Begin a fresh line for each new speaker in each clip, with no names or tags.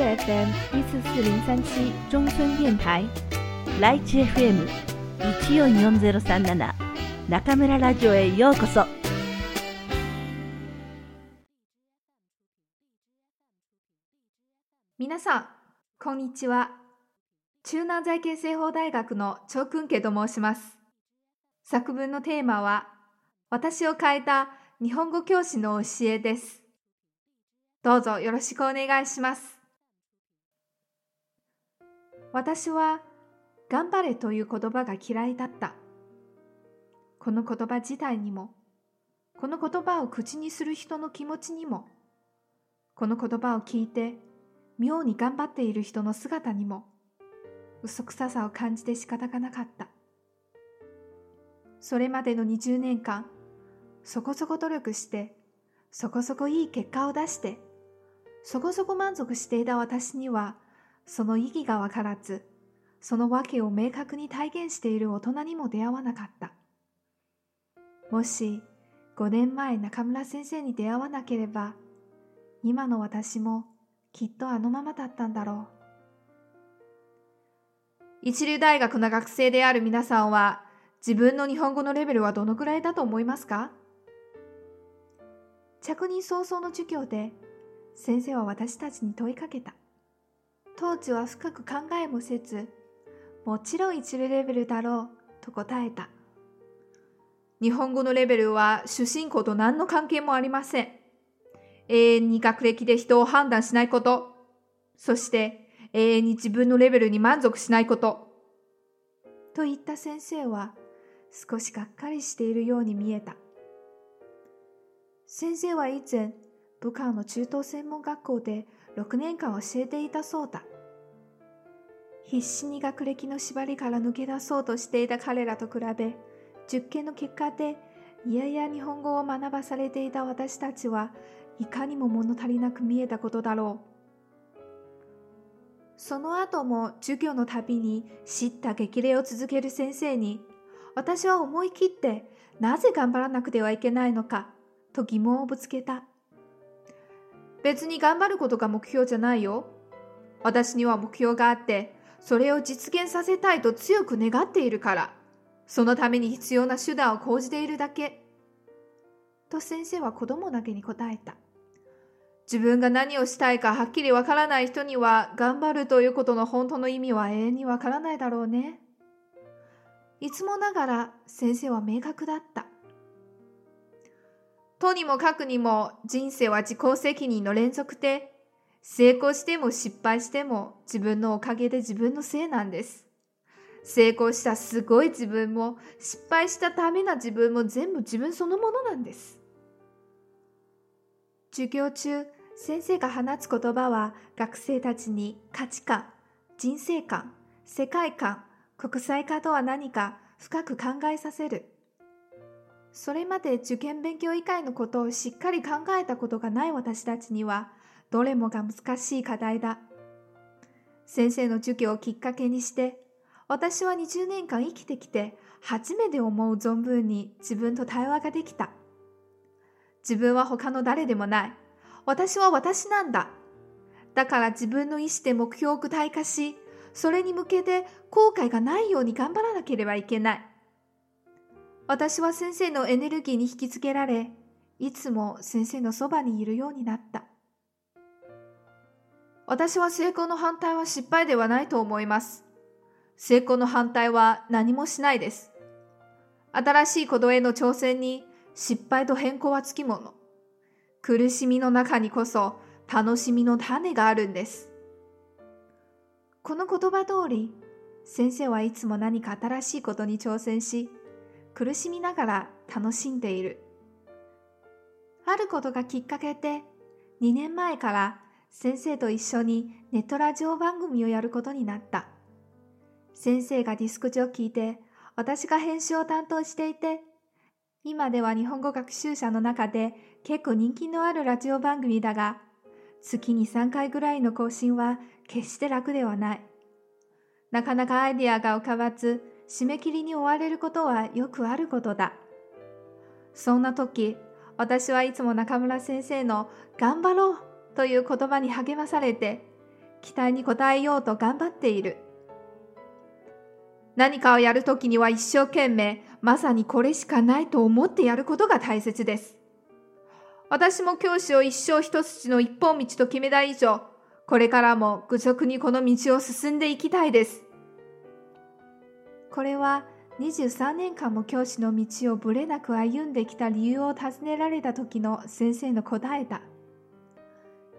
FM 一四四零三七中村電台ライチ FM 一四四ゼロ三七中村ラジオへようこそ。
皆さん、こんにちは。中南財系西方大学の長君家と申します。作文のテーマは、私を変えた日本語教師の教えです。どうぞよろしくお願いします。私は、頑張れという言葉が嫌いだった。この言葉自体にも、この言葉を口にする人の気持ちにも、この言葉を聞いて、妙に頑張っている人の姿にも嘘くささを感じて仕方がなかったそれまでの20年間そこそこ努力してそこそこいい結果を出してそこそこ満足していた私にはその意義がわからずその訳を明確に体現している大人にも出会わなかったもし5年前中村先生に出会わなければ今の私もきっとあのままだったんだろう。一流大学の学生である皆さんは、自分の日本語のレベルはどのくらいだと思いますか？着任早々の授業で、先生は私たちに問いかけた。当時は深く考えもせず、もちろん一流レベルだろうと答えた。日本語のレベルは主人公と何の関係もありません。永遠に学歴で人を判断しないこと、そして永遠に自分のレベルに満足しないこと。と言った先生は少しがっかりしているように見えた。先生は以前、武漢の中等専門学校で6年間教えていたそうだ。必死に学歴の縛りから抜け出そうとしていた彼らと比べ、受験の結果でいやいや日本語を学ばされていた私たちはいかにも物足りなく見えたことだろう。その後も授業のたびに知った激励を続ける先生に、私は思い切ってなぜ頑張らなくてはいけないのかと疑問をぶつけた。別に頑張ることが目標じゃないよ。私には目標があって、それを実現させたいと強く願っているから、そのために必要な手段を講じているだけ。と先生は子供だけに答えた。自分が何をしたいかはっきりわからない人には頑張るということの本当の意味は永遠にわからないだろうね。いつもながら先生は明確だった。とにもかくにも人生は自己責任の連続で、成功しても失敗しても自分のおかげで自分のせいなんです。成功したすごい自分も失敗したダメな自分も全部自分そのものなんです。授業中、先生が放つ言葉は学生たちに価値観、人生観、世界観、国際化とは何か深く考えさせる。それまで受験勉強以外のことをしっかり考えたことがない私たちには、どれもが難しい課題だ。先生の授業をきっかけにして、私は20年間生きてきて、初めて思う存分に自分と対話ができた。自分は他の誰でもない。私は私なんだ。だから自分の意志で目標を具体化し、それに向けて後悔がないように頑張らなければいけない。私は先生のエネルギーに引きつけられ、いつも先生のそばにいるようになった。私は成功の反対は失敗ではないと思います。成功の反対は何もしないです。新しいことへの挑戦に失敗と変更はつきもの。苦しみの中にこそ楽しみの種があるんです。この言葉通り、先生はいつも何か新しいことに挑戦し、苦しみながら楽しんでいる。あることがきっかけで、2年前から先生と一緒にネットラジオ番組をやることになった。先生がディスクジョッキーで、私が編集を担当していて、今では日本語学習者の中で結構人気のあるラジオ番組だが、月に3回ぐらいの更新は決して楽ではない。なかなかアイディアが浮かばず、締め切りに追われることはよくあることだ。そんな時、私はいつも中村先生の頑張ろうという言葉に励まされて、期待に応えようと頑張っている。何かをやるときには一生懸命、まさにこれしかないと思ってやることが大切です。私も教師を一生一筋の一本道と決めた以上、これからも愚直にこの道を進んでいきたいです。これは23年間も教師の道をぶれなく歩んできた理由を尋ねられた時の先生の答えだ。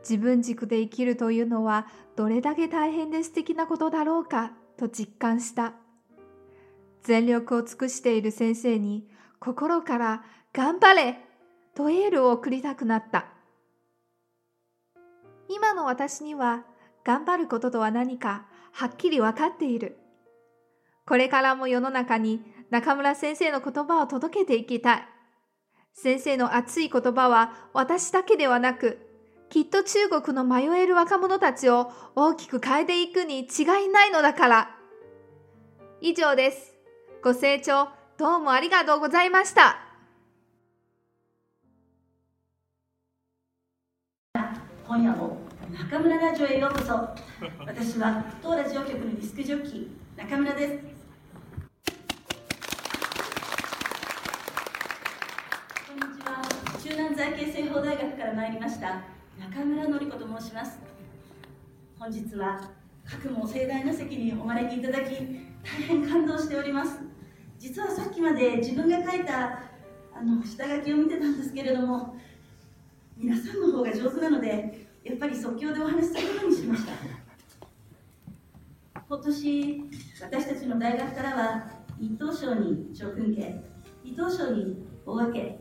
自分軸で生きるというのはどれだけ大変で素敵なことだろうかと実感した。全力を尽くしている先生に心から頑張れとエールを送りたくなった。今の私には頑張ることとは何かはっきりわかっている。これからも世の中に中村先生の言葉を届けていきたい。先生の熱い言葉は私だけではなく、きっと中国の迷える若者たちを大きく変えていくに違いないのだから。以上です。ご清聴どうもありがとうございました。
今夜も中村ラジオへようこそ。私は当ラジオ局のディスクジョッキー中村です。中南財系政法大学から参りました中村典子と申します。本日は各も盛大な席にお招きいただき大変感動しております。実はさっきまで自分が書いたあの下書きを見てたんですけれども皆さんの方が上手なのでやっぱり即興でお話しすることにしました。今年私たちの大学からは一等賞に長訓家二等賞に大分け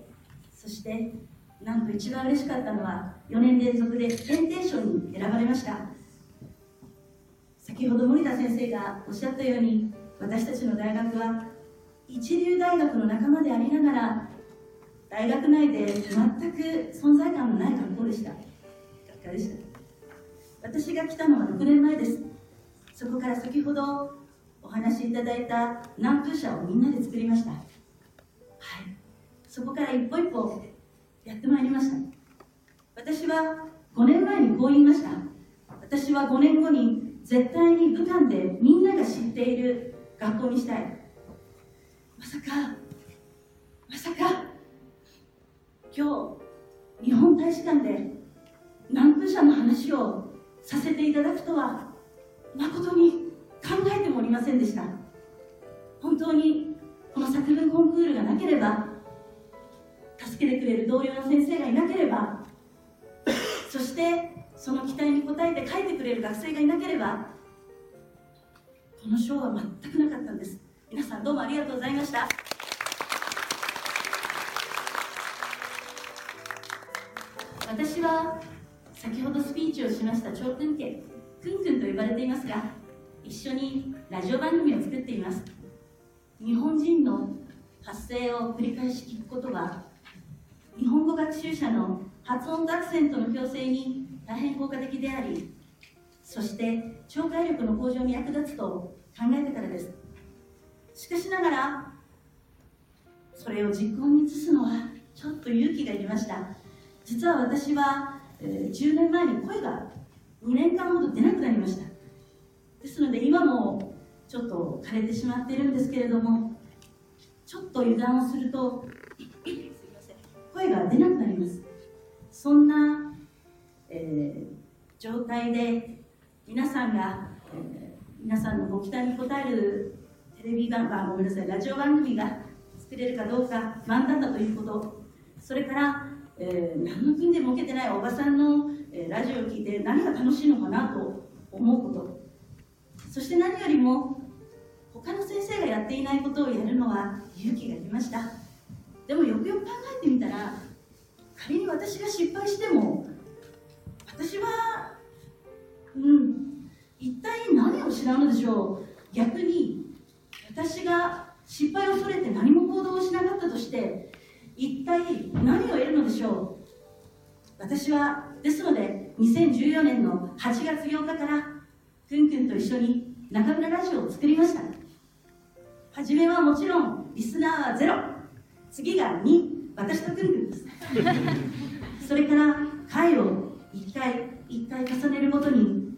そしてなんと一番嬉しかったのは4年連続で検定賞に選ばれました。先ほど森田先生がおっしゃったように私たちの大学は一流大学の仲間でありながら大学内で全く存在感のない学校でした。学科でした？私が来たのは6年前です。そこから先ほどお話しいただいた南風社をみんなで作りました。はい。そこから一歩一歩やってまいりました。私は5年前にこう言いました。私は5年後に絶対に武漢でみんなが知っている学校にしたい。まさかまさか今日日本大使館で南風社の話をさせていただくとは誠に考えてもおりませんでした。本当にこの作文コンクールがなければ助けてくれる同僚の先生がいなければそしてその期待に応えて書いてくれる学生がいなければこの賞は全くなかったんです。皆さんどうもありがとうございました。私は先ほどスピーチをしました長文家くんくんと呼ばれていますが一緒にラジオ番組を作っています。日本人の発声を繰り返し聞くことは日本語学習者の発音とアクセントの矯正に大変効果的でありそして聴解力の向上に役立つと考えてからです。しかしながらそれを実行に移すのはちょっと勇気がいりました。実は私は、えー、10年前に声が2年間ほど出なくなりました。ですので今もちょっと枯れてしまっているんですけれどもちょっと油断をすると声が出なくなりますそんな、えー、状態で皆さんが、えー、皆さんのご期待に応えるテレビ番組ごめんなさいラジオ番組が作れるかどうか不安だったということ。それから、えー、何の国でも受けてないおばさんのえラジオを聴いて何が楽しいのかなと思うこと。そして何よりも他の先生がやっていないことをやるのは勇気がいりました。でもよくよく考えてみたら仮に私が失敗しても私はうん一体何を失うのでしょう。逆に私が失敗を恐れて何も行動をしなかったとして一体何を得るのでしょう。私はですので2014年の8月8日からくんくんと一緒に中村ラジオを作りました。初めはもちろんリスナーはゼロ。次が2私とくんくんです。それから回を1回1回重ねるごとに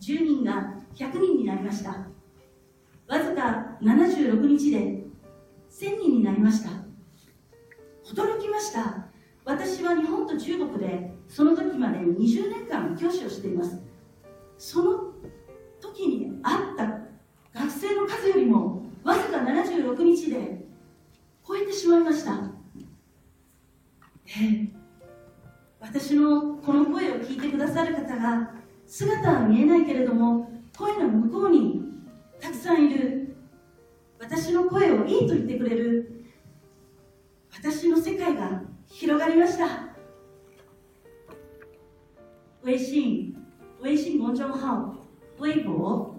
10人が100人になりました。わずか76日で1000人になりました。驚きました。私は日本と中国でその時まで20年間教師をしています。その時にあった学生の数よりもわずか76日で超えてしまいました、え、私のこの声を聞いてくださる方が姿は見えないけれども声の向こうにたくさんいる私の声をいいと言ってくれる私の世界が広がりました。微信微信公众号微博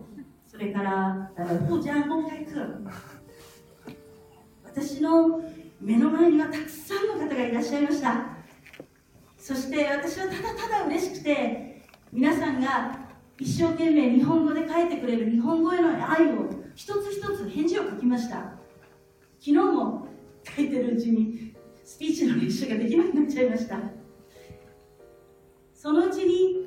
それから互加公開私の目の前にはたくさんの方がいらっしゃいました。そして私はただただ嬉しくて皆さんが一生懸命日本語で書いてくれる日本語への愛を一つ一つ返事を書きました。昨日も書いてるうちにスピーチの練習ができなくなっちゃいました。そのうちに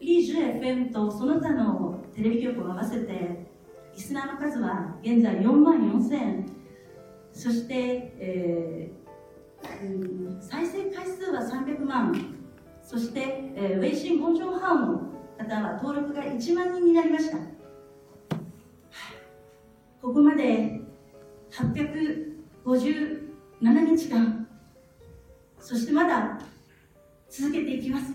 リージュ FM とその他のテレビ局を合わせてリスナーの数は現在4万4000そして、えー、再生回数は300万。そして、えー、微信公众号の方は登録が1万人になりました。ここまで857日間。そしてまだ続けていきます。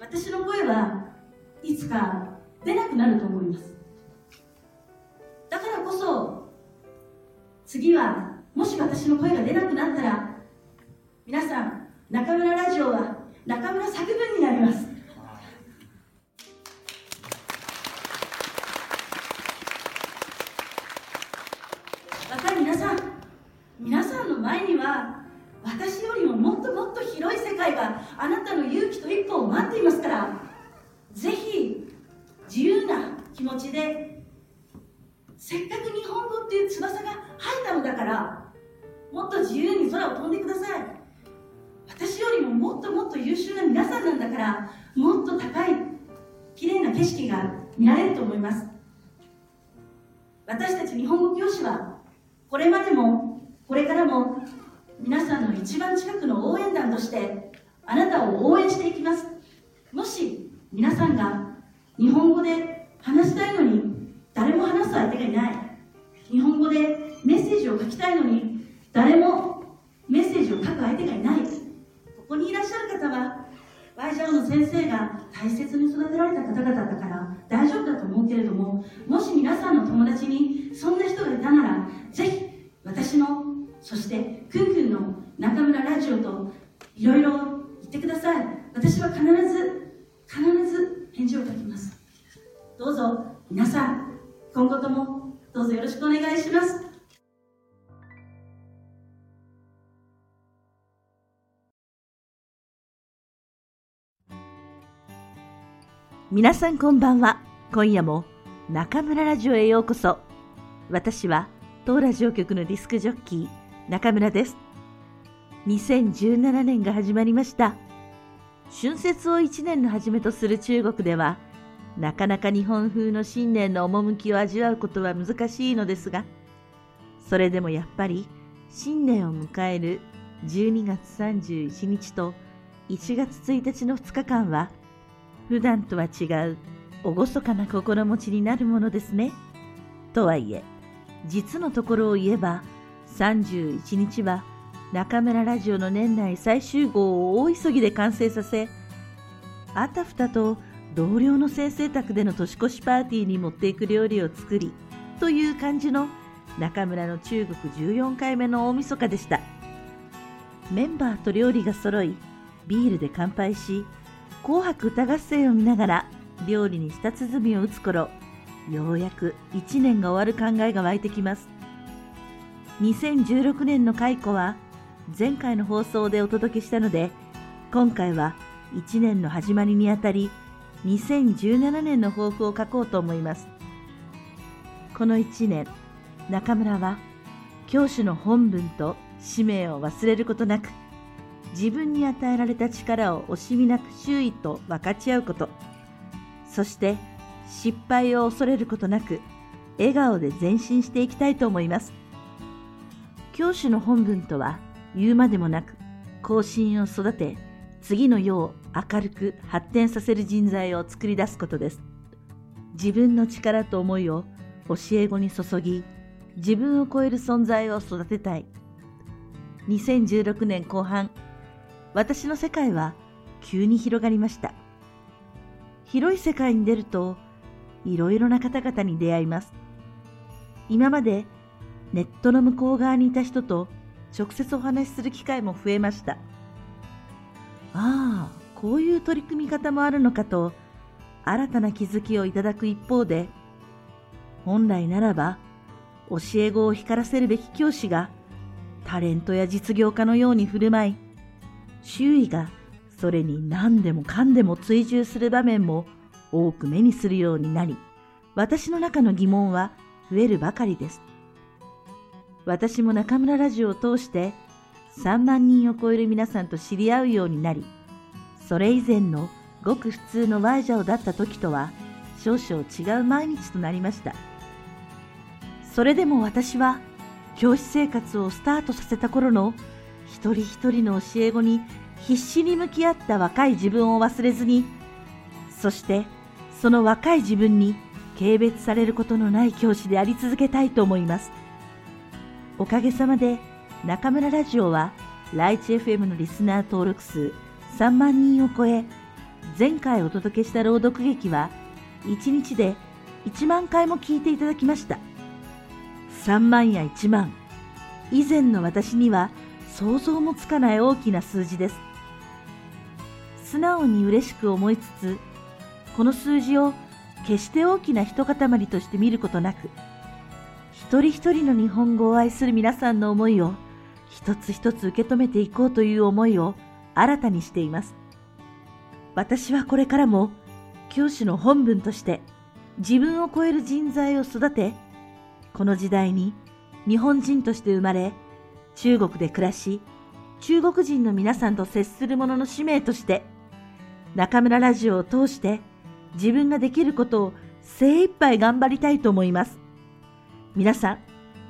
私の声はいつか出なくなると思います。次はもし私の声が出なくなったら皆さん中村ラジオは中村作文になります。私たち日本語教師はこれまでもこれからも皆さんの一番近くの応援団としてあなたを応援していきます。もし皆さんが日本語で話したいのに誰も話す相手がいない。日本語でメッセージを書きたいのに誰もメッセージを書く相手がいない。ここにいらっしゃる方はワイジャオの先生が大切に育てられた方々だから大丈夫だと思うけれどももし皆さんの友達にそんな人がいたならぜひ私のそしてくんくんの中村ラジオといろいろ言ってください。私は必ず必ず返事を書きます。どうぞ皆さん今後ともどうぞよろしくお願いします。
皆さんこんばんは。今夜も中村ラジオへようこそ。私は当ラジオ局のディスクジョッキー中村です。2017年が始まりました。春節を1年の初めとする中国では、なかなか日本風の新年の趣を味わうことは難しいのですが、それでもやっぱり新年を迎える12月31日と1月1日の2日間は、普段とは違う厳かな心持ちになるものですね。とはいえ、実のところを言えば、31日は中村ラジオの年内最終号を大急ぎで完成させ、あたふたと同僚の先生宅での年越しパーティーに持っていく料理を作り、という感じの中村の中国14回目の大晦日でした。メンバーと料理が揃い、ビールで乾杯し、紅白歌合戦を見ながら料理に舌鼓を打つ頃、ようやく1年が終わる考えが湧いてきます。2016年の解雇は前回の放送でお届けしたので、今回は1年の始まりにあたり、2017年の抱負を書こうと思います。この1年、中村は教師の本分と使命を忘れることなく、自分に与えられた力を惜しみなく周囲と分かち合うこと、そして失敗を恐れることなく、笑顔で前進していきたいと思います。教師の本文とは言うまでもなく、後進を育て、次の世を明るく発展させる人材を作り出すことです。自分の力と思いを教え子に注ぎ、自分を超える存在を育てたい。2016年後半、私の世界は急に広がりました。広い世界に出ると、いろいろな方々に出会います。今までネットの向こう側にいた人と直接お話しする機会も増えました。ああ、こういう取り組み方もあるのかと、新たな気づきをいただく一方で、本来ならば、教え子を光らせるべき教師が、タレントや実業家のように振る舞い、周囲がそれに何でもかんでも追従する場面も多く目にするようになり、私の中の疑問は増えるばかりです。私も中村ラジオを通して3万人を超える皆さんと知り合うようになり、それ以前のごく普通のワイジャオだった時とは少々違う毎日となりました。それでも私は教師生活をスタートさせた頃の一人一人の教え子に必死に向き合った若い自分を忘れずに、そしてその若い自分に軽蔑されることのない教師であり続けたいと思います。おかげさまで中村ラジオはライチ FM のリスナー登録数3万人を超え、前回お届けした朗読劇は1日で1万回も聞いていただきました。3万や1万、以前の私には想像もつかない大きな数字です。素直に嬉しく思いつつ、この数字を決して大きな一塊として見ることなく、一人一人の日本語を愛する皆さんの思いを一つ一つ受け止めていこうという思いを新たにしています。私はこれからも教師の本分として自分を超える人材を育て、この時代に日本人として生まれ、中国で暮らし、中国人の皆さんと接する者の使命として、中村ラジオを通して自分ができることを精一杯頑張りたいと思います。皆さん、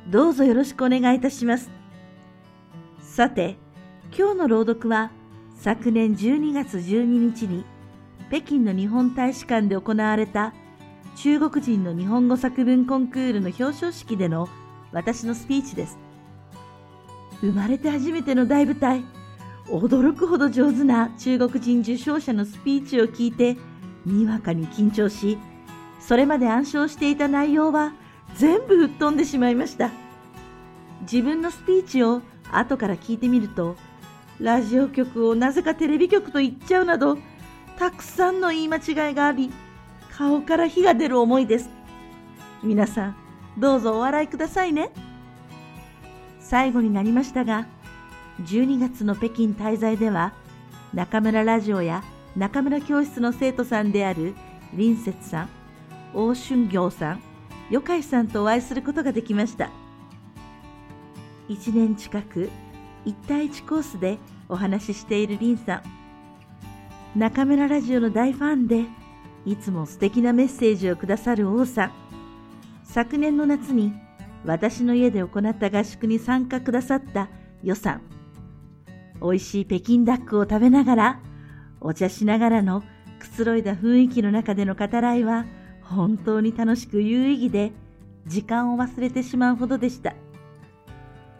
どうぞよろしくお願いいたします。さて、今日の朗読は昨年12月12日に北京の日本大使館で行われた中国人の日本語作文コンクールの表彰式での私のスピーチです。生まれて初めての大舞台、驚くほど上手な中国人受賞者のスピーチを聞いて、にわかに緊張し、それまで暗唱していた内容は全部吹っ飛んでしまいました。自分のスピーチを後から聞いてみると、ラジオ局をなぜかテレビ局と言っちゃうなど、たくさんの言い間違いがあり、顔から火が出る思いです。皆さん、どうぞお笑いくださいね。最後になりましたが、12月の北京滞在では、中村ラジオや中村教室の生徒さんである林節さん、大春行さん、余海さんとお会いすることができました。1年近く1対1コースでお話ししている林さん。中村ラジオの大ファンで、いつも素敵なメッセージをくださる王さん。昨年の夏に私の家で行った合宿に参加くださった予算。美味しい北京ダックを食べながら、お茶しながらのくつろいだ雰囲気の中での語らいは本当に楽しく有意義で時間を忘れてしまうほどでした。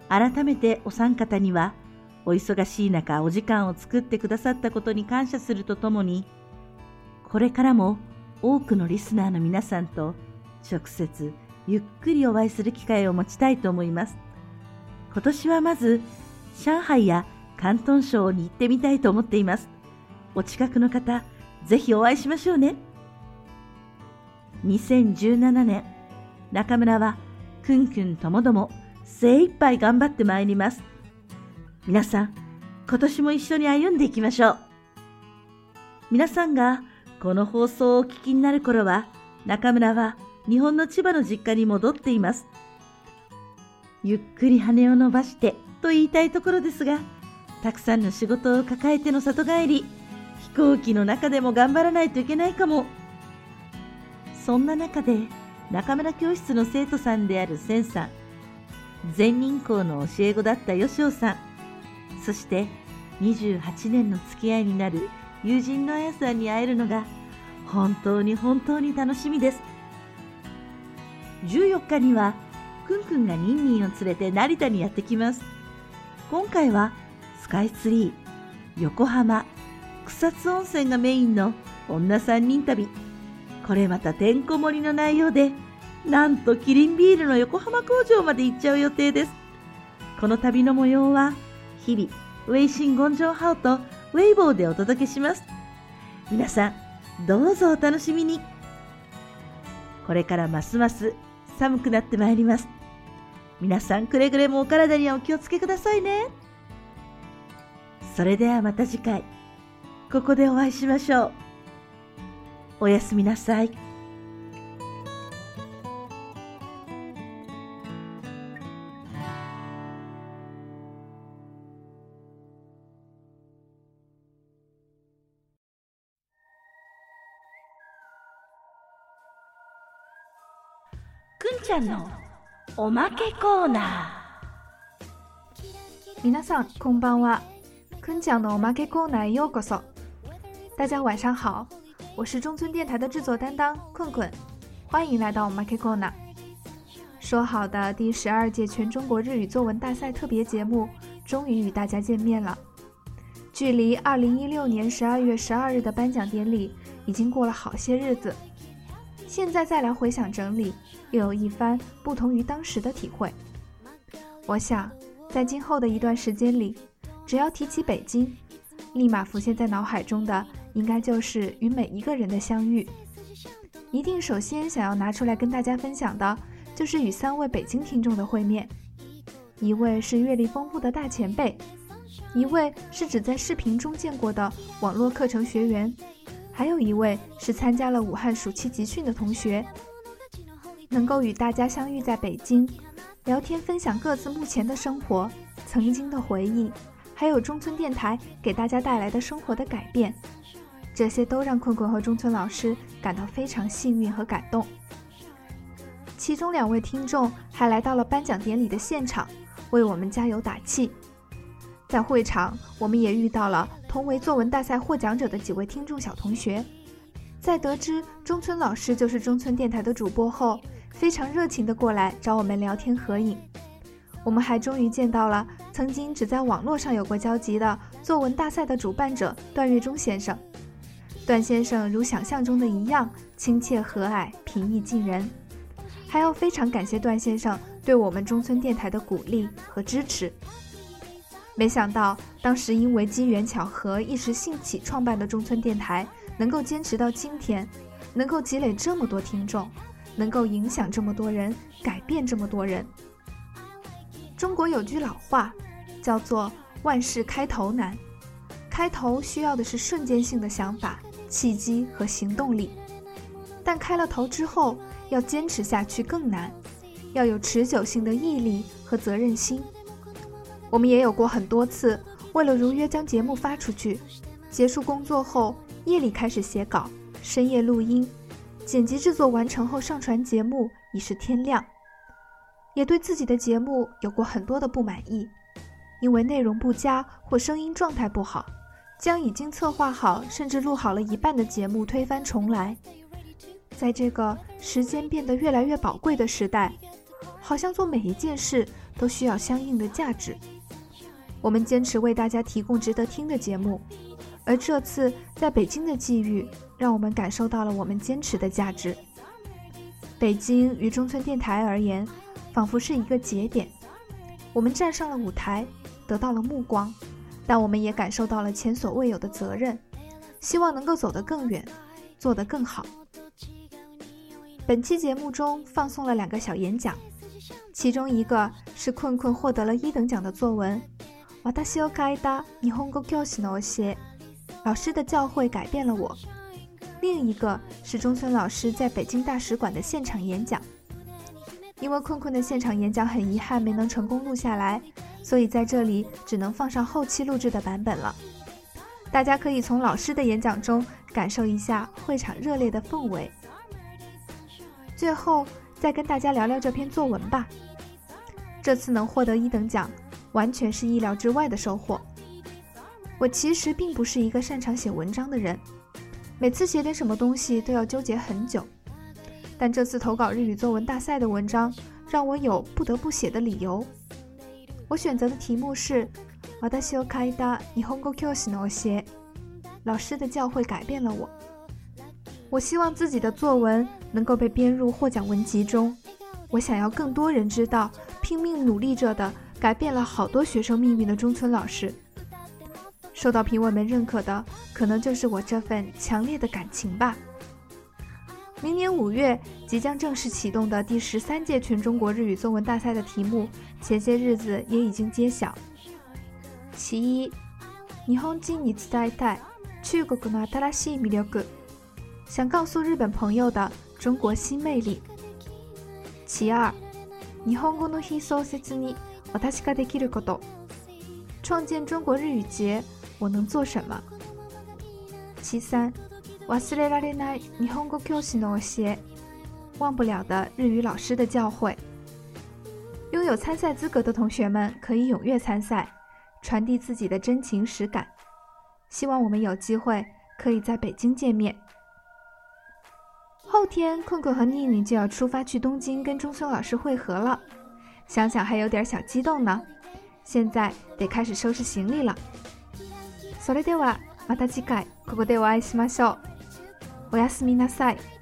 改めてお三方にはお忙しい中お時間を作ってくださったことに感謝するとともに、これからも多くのリスナーの皆さんと直接ゆっくりお会いする機会を持ちたいと思います。今年はまず、上海や広東省に行ってみたいと思っています。お近くの方、ぜひお会いしましょうね。2017年、中村は、くんくんともども、精一杯頑張ってまいります。皆さん、今年も一緒に歩んでいきましょう。皆さんがこの放送をお聞きになる頃は、中村は日本の千葉の実家に戻っています。ゆっくり羽を伸ばしてと言いたいところですが、たくさんの仕事を抱えての里帰り、飛行機の中でも頑張らないといけないかも。そんな中で、中村教室の生徒さんである千さん、全人校の教え子だった吉尾さん、そして28年の付き合いになる友人のあやさんに会えるのが本当に本当に楽しみです。14日には、くんくんがニンニンを連れて成田にやってきます。今回はスカイツリー、横浜、草津温泉がメインの女3人旅。これまたてんこ盛りの内容で、なんとキリンビールの横浜工場まで行っちゃう予定です。この旅の模様は、日々、ウェイシンゴンジョンハオとウェイボーでお届けします。皆さん、どうぞお楽しみに。これからますます寒くなってまいります。皆さんくれぐれもお体にはお気をつけくださいね。それではまた次回、ここでお会いしましょう。おやすみなさい。ゃんのおまけコーナ
皆さんこんばんは。くん讲的おまけコーナーへようこそ。大家晚上好，我是中村电台的制作担当困困，欢迎来到我们 K Corner。说好的第十二届全中国日语作文大赛特别节目，终于与大家见面了。距离二零一六年十二月十二日的颁奖典礼已经过了好些日子，现在再来回想整理， 又有一番不同于当时的体会。我想，在今后的一段时间里，只要提起北京，立马浮现在脑海中的。应该就是与每一个人的相遇，一定首先想要拿出来跟大家分享的，就是与三位北京听众的会面。一位是阅历丰富的大前辈，一位是只在视频中见过的网络课程学员，还有一位是参加了武汉暑期集训的同学。能够与大家相遇在北京，聊天分享各自目前的生活、曾经的回忆，还有中村电台给大家带来的生活的改变。这些都让困困和中村老师感到非常幸运和感动。其中两位听众还来到了颁奖典礼的现场，为我们加油打气。在会场，我们也遇到了同为作文大赛获奖者的几位听众小同学。在得知中村老师就是中村电台的主播后，非常热情地过来找我们聊天合影。我们还终于见到了曾经只在网络上有过交集的作文大赛的主办者段月忠先生。段先生如想象中的一样亲切和蔼、平易近人，还要非常感谢段先生对我们中村电台的鼓励和支持。没想到当时因为机缘巧合一时兴起创办的中村电台，能够坚持到今天，能够积累这么多听众，能够影响这么多人，改变这么多人。中国有句老话，叫做“万事开头难”，开头需要的是瞬间性的想法。契机和行动力，但开了头之后要坚持下去更难，要有持久性的毅力和责任心。我们也有过很多次，为了如约将节目发出去，结束工作后夜里开始写稿，深夜录音，剪辑制作完成后上传节目已是天亮。也对自己的节目有过很多的不满意，因为内容不佳或声音状态不好。将已经策划好甚至录好了一半的节目推翻重来，在这个时间变得越来越宝贵的时代，好像做每一件事都需要相应的价值。我们坚持为大家提供值得听的节目，而这次在北京的际遇，让我们感受到了我们坚持的价值。北京于中村电台而言，仿佛是一个节点，我们站上了舞台，得到了目光。但我们也感受到了前所未有的责任，希望能够走得更远，做得更好。本期节目中放送了两个小演讲，其中一个是困困获得了一等奖的作文《私を変えた日本語教師の教え》，老师的教诲改变了我。 另一个是中村老师在北京大使馆的现场演讲，因为困困的现场演讲很遗憾没能成功录下来。所以在这里只能放上后期录制的版本了。大家可以从老师的演讲中感受一下会场热烈的氛围。最后再跟大家聊聊这篇作文吧。这次能获得一等奖，完全是意料之外的收获。我其实并不是一个擅长写文章的人，每次写点什么东西都要纠结很久。但这次投稿日语作文大赛的文章，让我有不得不写的理由。我选择的题目是“私を書いた日本語教師の教え”，老师的教诲改变了我。我希望自己的作文能够被编入获奖文集中。我想要更多人知道，拼命努力着的、改变了好多学生命运的中村老师。 受到评委们认可的，可能就是我这份强烈的感情吧。明年五月即将正式启动的第十三届全中国日语作文大赛的题目，前些日子也已经揭晓。其一，日本人に伝えたい中国の新しい魅力，想告诉日本朋友的中国新魅力。其二，日本語の非創設に私ができること，创建中国日语节， 我能做什么？其三。忘れられない日本語教師の教え，忘不了的日语老师的教诲。拥有参赛资格的同学们可以踊跃参赛，传递自己的真情实感。希望我们有机会可以在北京见面。后天，困困和妮妮就要出发去东京跟中村老师会合了，想想还有点小激动呢。现在得开始收拾行李了。 それではまた次回ここでお会いしましょう。おやすみなさい。